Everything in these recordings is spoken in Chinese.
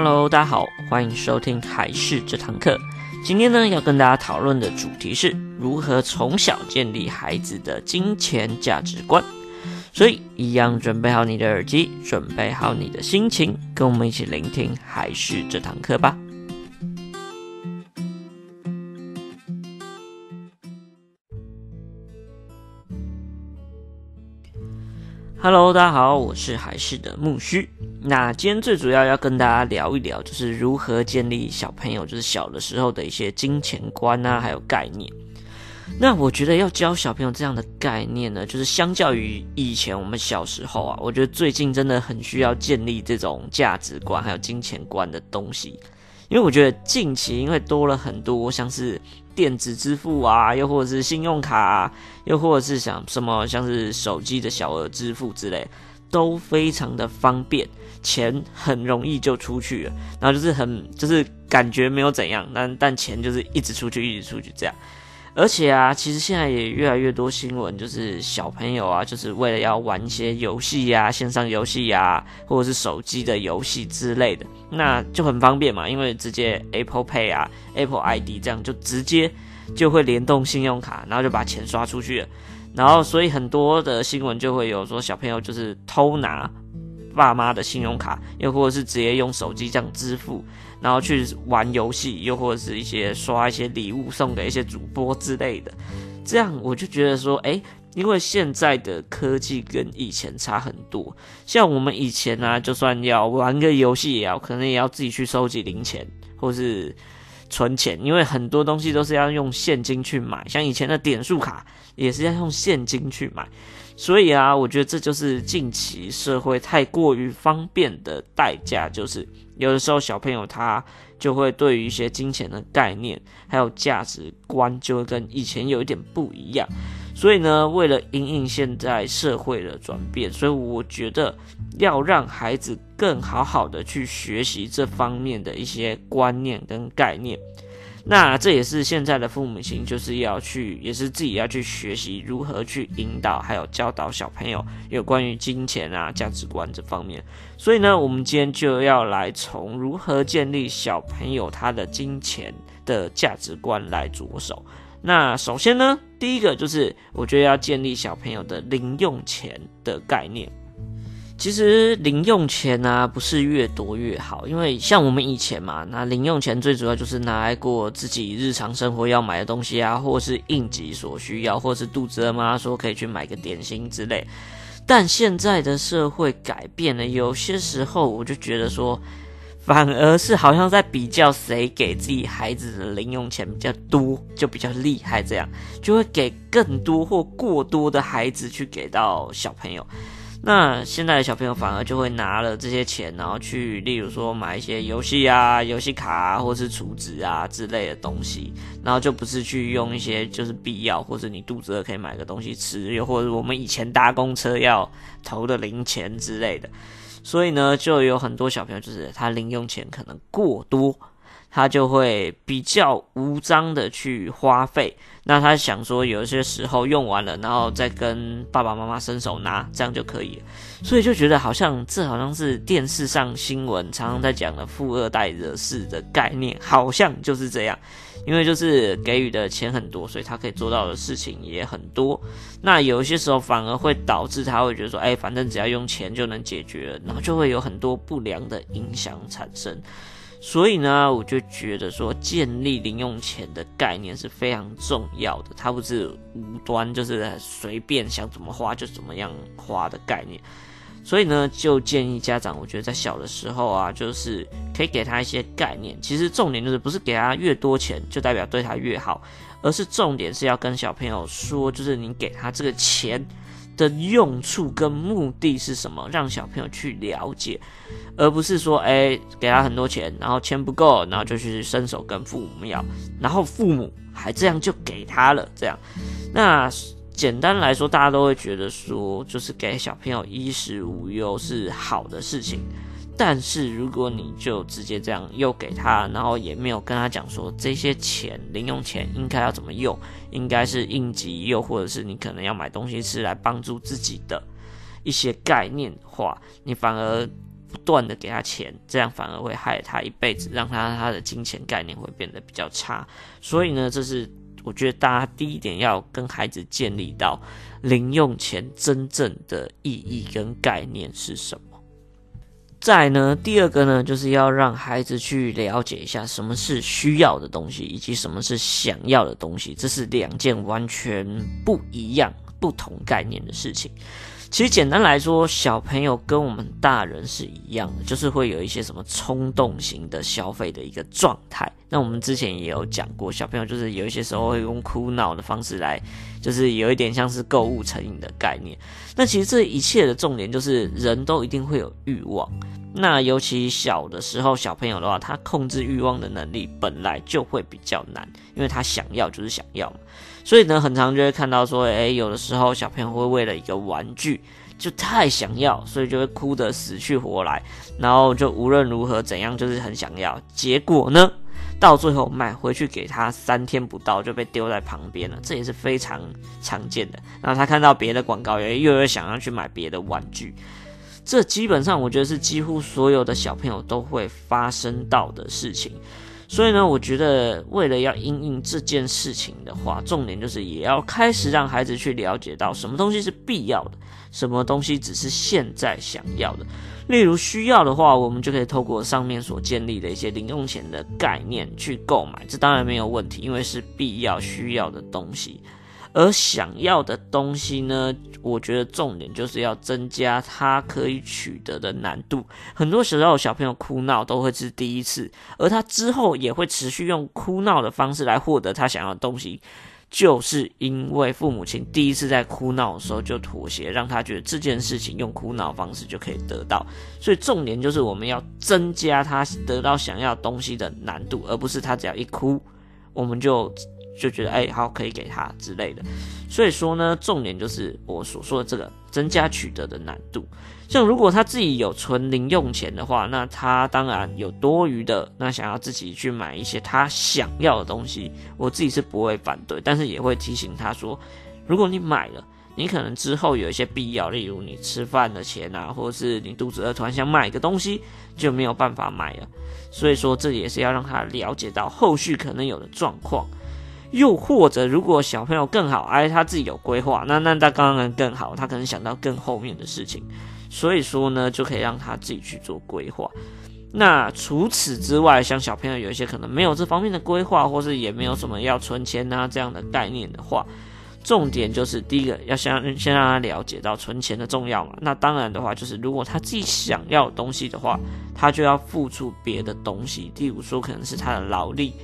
Hello，大家好，欢迎收听还是这堂课。今天呢，要跟大家讨论的主题是如何从小建立孩子的金钱价值观。所以，一样准备好你的耳机，准备好你的心情，跟我们一起聆听还是这堂课吧。Hello，大家好，我是还是的木须。那今天最主要要跟大家聊一聊，就是如何建立小朋友就是小的时候的一些金钱观啊，还有概念。那我觉得要教小朋友这样的概念呢，就是相较于以前我们小时候啊，我觉得最近真的很需要建立这种价值观还有金钱观的东西。因为我觉得近期因为多了很多像是电子支付啊，又或者是信用卡啊，又或者是像什么像是手机的小额支付之类，都非常的方便，钱很容易就出去了，然后就是很就是感觉没有怎样，但但钱就是一直出去，一直出去这样。而且啊，其实现在也越来越多新闻，就是小朋友啊，就是为了要玩一些游戏呀、线上游戏呀，或者是手机的游戏之类的，那就很方便嘛，因为直接 Apple Pay 啊、Apple ID 这样就直接就会联动信用卡，然后就把钱刷出去了。然后所以很多的新闻就会有说小朋友就是偷拿爸妈的信用卡，又或者是直接用手机这样支付。然后去玩游戏，又或者是一些刷一些礼物送给一些主播之类的，这样我就觉得说，诶，因为现在的科技跟以前差很多。像我们以前呢、啊，就算要玩个游戏，也要可能也要自己去收集零钱，或是存钱，因为很多东西都是要用现金去买。像以前的点数卡也是要用现金去买，所以啊，我觉得这就是近期社会太过于方便的代价，就是。有的时候，小朋友他就会对于一些金钱的概念，还有价值观，就会跟以前有一点不一样。所以呢，为了因应现在社会的转变，所以我觉得要让孩子更好好的去学习这方面的一些观念跟概念。那这也是现在的父母亲就是要去，也是自己要去学习如何去引导，还有教导小朋友有关于金钱啊、价值观这方面。所以呢，我们今天就要来从如何建立小朋友他的金钱的价值观来着手。那首先呢，第一个就是我觉得要建立小朋友的零用钱的概念。其实零用钱、啊，不是越多越好，因为像我们以前嘛，那零用钱最主要就是拿来过自己日常生活要买的东西啊，或是应急所需要，或是肚子饿嘛，说可以去买个点心之类。但现在的社会改变了，有些时候我就觉得说，反而是好像在比较谁给自己孩子的零用钱比较多，就比较厉害，这样就会给更多或过多的孩子去给到小朋友。那现在的小朋友反而就会拿了这些钱，然后去，例如说买一些游戏啊、游戏卡啊，或是储值啊之类的东西，然后就不是去用一些就是必要，或者你肚子饿可以买个东西吃，又或者我们以前搭公车要投的零钱之类的。所以呢，就有很多小朋友就是他零用钱可能过多。他就会比较无章的去花费，那他想说有些时候用完了，然后再跟爸爸妈妈伸手拿，这样就可以。所以就觉得好像这好像是电视上新闻常常在讲的富二代惹事的概念，好像就是这样。因为就是给予的钱很多，所以他可以做到的事情也很多。那有些时候反而会导致他会觉得说，哎，反正只要用钱就能解决，然后就会有很多不良的影响产生。所以呢，我就觉得说，建立零用钱的概念是非常重要的。它不是无端，就是随便想怎么花就怎么样花的概念。所以呢，就建议家长，我觉得在小的时候啊，就是可以给他一些概念。其实重点就是不是给他越多钱就代表对他越好，而是重点是要跟小朋友说，就是你给他这个钱。的用处跟目的是什么？让小朋友去了解，而不是说，哎、给他很多钱，然后钱不够，然后就去伸手跟父母要，然后父母还这样就给他了，这样。那简单来说，大家都会觉得说，就是给小朋友衣食无忧是好的事情。但是如果你就直接这样又给他，然后也没有跟他讲说这些钱零用钱应该要怎么用，应该是应急，又或者是你可能要买东西吃来帮助自己的一些概念的话，你反而不断的给他钱，这样反而会害他一辈子，让他他的金钱概念会变得比较差。所以呢，这是我觉得大家第一点要跟孩子建立到零用钱真正的意义跟概念是什么。再呢，第二个呢，就是要让孩子去了解一下什么是需要的东西，以及什么是想要的东西，这是两件完全不一样、不同概念的事情。其实简单来说，小朋友跟我们大人是一样的，就是会有一些什么冲动型的消费的一个状态。那我们之前也有讲过，小朋友就是有一些时候会用哭闹的方式来，就是有一点像是购物成瘾的概念。那其实这一切的重点就是，人都一定会有欲望。那尤其小的时候，小朋友的话，他控制欲望的能力本来就会比较难，因为他想要就是想要嘛。所以呢，很常就会看到说，诶、有的时候小朋友会为了一个玩具就太想要，所以就会哭得死去活来，然后就无论如何怎样就是很想要。结果呢，到最后买回去给他三天不到就被丢在旁边了，这也是非常常见的。然后他看到别的广告，也又想要去买别的玩具。这基本上我觉得是几乎所有的小朋友都会发生到的事情，所以呢，我觉得为了要应应这件事情的话，重点就是也要开始让孩子去了解到什么东西是必要的，什么东西只是现在想要的。例如需要的话，我们就可以透过上面所建立的一些零用钱的概念去购买，这当然没有问题，因为是必要需要的东西。而想要的东西呢，我觉得重点就是要增加他可以取得的难度。很多时候小朋友哭闹都会是第一次，而他之后也会持续用哭闹的方式来获得他想要的东西，就是因为父母亲第一次在哭闹的时候就妥协，让他觉得这件事情用哭闹方式就可以得到。所以重点就是我们要增加他得到想要东西的难度，而不是他只要一哭，我们就。就觉得哎、好，可以给他之类的。所以说呢，重点就是我所说的这个增加取得的难度。像如果他自己有存零用钱的话，那他当然有多余的，那想要自己去买一些他想要的东西，我自己是不会反对，但是也会提醒他说，如果你买了，你可能之后有一些必要，例如你吃饭的钱啊，或者是你肚子饿突然想买个东西，就没有办法买了。所以说，这也是要让他了解到后续可能有的状况。又或者，如果小朋友更好，哎，他自己有规划，那那他当然更好，他可能想到更后面的事情，所以说呢，就可以让他自己去做规划。那除此之外，像小朋友有一些可能没有这方面的规划，或是也没有什么要存钱啊这样的概念的话，重点就是第一个要先先让他了解到存钱的重要嘛。那当然的话，就是如果他自己想要东西的话，他就要付出别的东西，例如说可能是他的劳力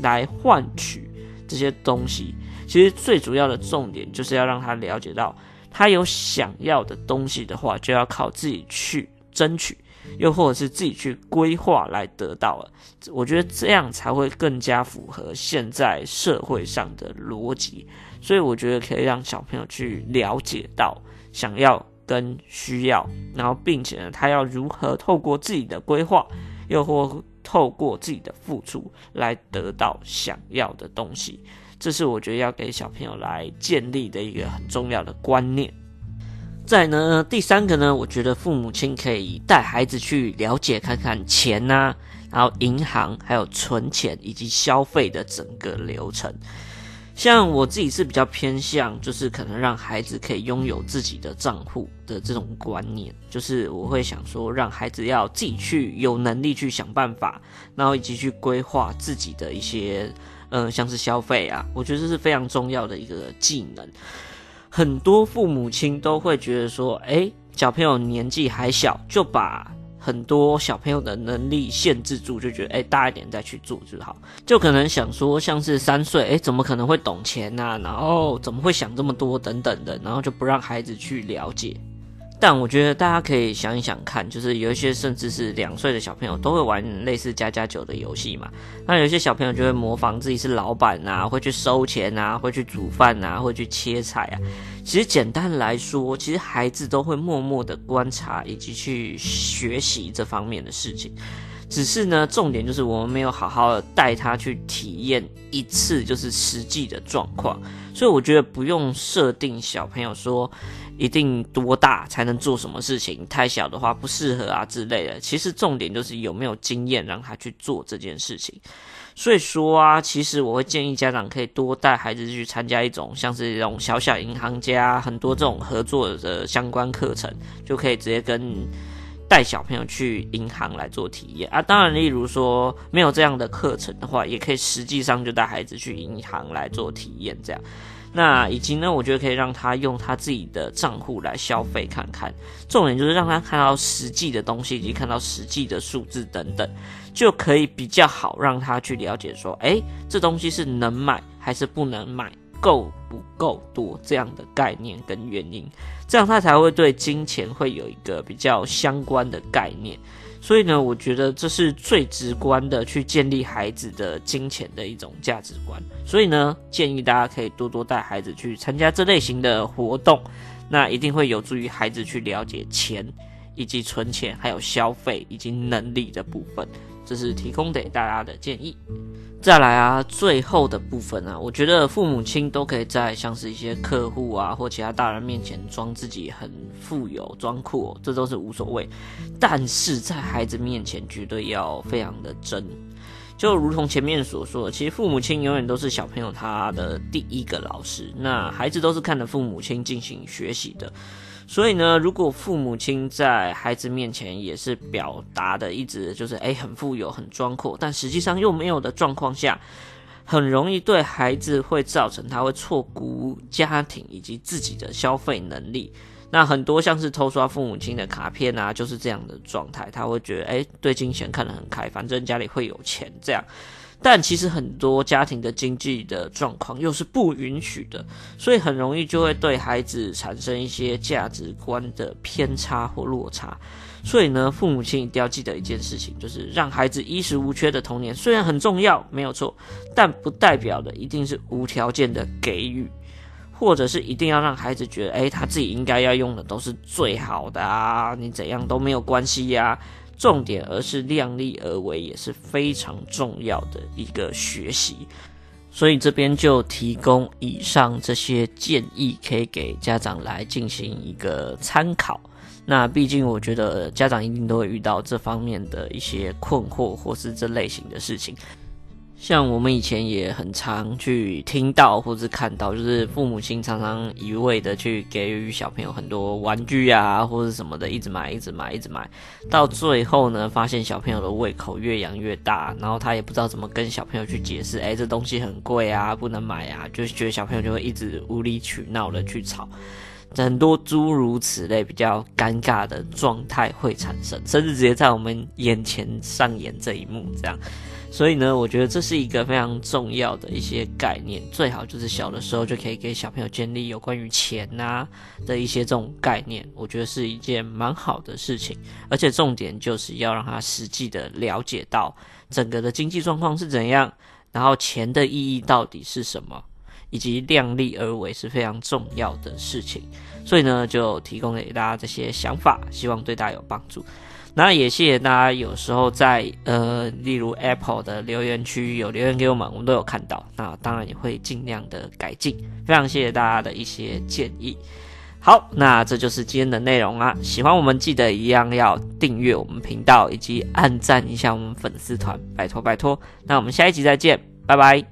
来换取。这些东西其实最主要的重点就是要让他了解到，他有想要的东西的话，就要靠自己去争取，又或者是自己去规划来得到了。我觉得这样才会更加符合现在社会上的逻辑。所以我觉得可以让小朋友去了解到想要跟需要，然后并且呢，他要如何透过自己的规划，又或透过自己的付出来得到想要的东西，这是我觉得要给小朋友来建立的一个很重要的观念。再呢，第三个呢，我觉得父母亲可以带孩子去了解看看钱呐，然后银行还有存钱以及消费的整个流程。像我自己是比较偏向，就是可能让孩子可以拥有自己的账户的这种观念，就是我会想说，让孩子要自己去有能力去想办法，然后以及去规划自己的一些，嗯、呃，像是消费啊，我觉得这是非常重要的一个技能。很多父母亲都会觉得说，诶，小朋友年纪还小，就把。很多小朋友的能力限制住，就觉得哎、大一点再去做就好。就可能想说，像是三岁，哎、怎么可能会懂钱呐、啊？然后怎么会想这么多等等的，然后就不让孩子去了解。但我觉得大家可以想一想看，就是有一些甚至是两岁的小朋友都会玩类似家家酒的游戏嘛。那有些小朋友就会模仿自己是老板啊，会去收钱啊，会去煮饭啊，会去切菜啊。其实简单来说，其实孩子都会默默的观察以及去学习这方面的事情。只是呢，重点就是我们没有好好的带他去体验一次，就是实际的状况。所以我觉得不用设定小朋友说一定多大才能做什么事情，太小的话不适合啊之类的。其实重点就是有没有经验让他去做这件事情。所以说啊，其实我会建议家长可以多带孩子去参加一种像是这种小小银行家很多这种合作的相关课程，就可以直接跟。带小朋友去银行来做体验啊，当然，例如说没有这样的课程的话，也可以实际上就带孩子去银行来做体验，这样。那以及呢，我觉得可以让他用他自己的账户来消费看看，重点就是让他看到实际的东西，以及看到实际的数字等等，就可以比较好让他去了解说，诶，这东西是能买还是不能买。够不够多这样的概念跟原因，这样他才会对金钱会有一个比较相关的概念。所以呢，我觉得这是最直观的去建立孩子的金钱的一种价值观。所以呢，建议大家可以多多带孩子去参加这类型的活动，那一定会有助于孩子去了解钱以及存钱，还有消费以及能力的部分。这是提供给大家的建议。再来啊，最后的部分啊，我觉得父母亲都可以在像是一些客户啊或其他大人面前装自己很富有、装酷，这都是无所谓。但是在孩子面前绝对要非常的真，就如同前面所说，其实父母亲永远都是小朋友他的第一个老师，那孩子都是看着父母亲进行学习的。所以呢，如果父母亲在孩子面前也是表达的一直就是诶很富有、很装阔，但实际上又没有的状况下，很容易对孩子会造成他会错估家庭以及自己的消费能力。那很多像是偷刷父母亲的卡片啊，就是这样的状态，他会觉得诶对金钱看得很开，反正家里会有钱这样。但其实很多家庭的经济的状况又是不允许的，所以很容易就会对孩子产生一些价值观的偏差或落差。所以呢，父母亲一定要记得一件事情，就是让孩子衣食无缺的童年虽然很重要，没有错，但不代表的一定是无条件的给予，或者是一定要让孩子觉得，诶，他自己应该要用的都是最好的啊，你怎样都没有关系呀。重点，而是量力而为也是非常重要的一个学习，所以这边就提供以上这些建议，可以给家长来进行一个参考。那毕竟我觉得家长一定都会遇到这方面的一些困惑，或是这类型的事情。像我们以前也很常去听到或是看到，就是父母亲常常一味的去给予小朋友很多玩具啊，或者什么的，一直买，一直买，一直买，到最后呢，发现小朋友的胃口越养越大，然后他也不知道怎么跟小朋友去解释，哎，这东西很贵啊，不能买啊，就觉得小朋友就会一直无理取闹的去吵，很多诸如此类比较尴尬的状态会产生，甚至直接在我们眼前上演这一幕，这样。所以呢，我觉得这是一个非常重要的一些概念，最好就是小的时候就可以给小朋友建立有关于钱呐的一些这种概念，我觉得是一件蛮好的事情。而且重点就是要让他实际的了解到整个的经济状况是怎样，然后钱的意义到底是什么，以及量力而为是非常重要的事情。所以呢，就提供给大家这些想法，希望对大家有帮助。那也谢谢大家，有时候在呃，例如 Apple 的留言区有留言给我们，我们都有看到。那当然也会尽量的改进。非常谢谢大家的一些建议。好，那这就是今天的内容啊。喜欢我们记得一样要订阅我们频道，以及按赞一下我们粉丝团，拜托拜托。那我们下一集再见，拜拜。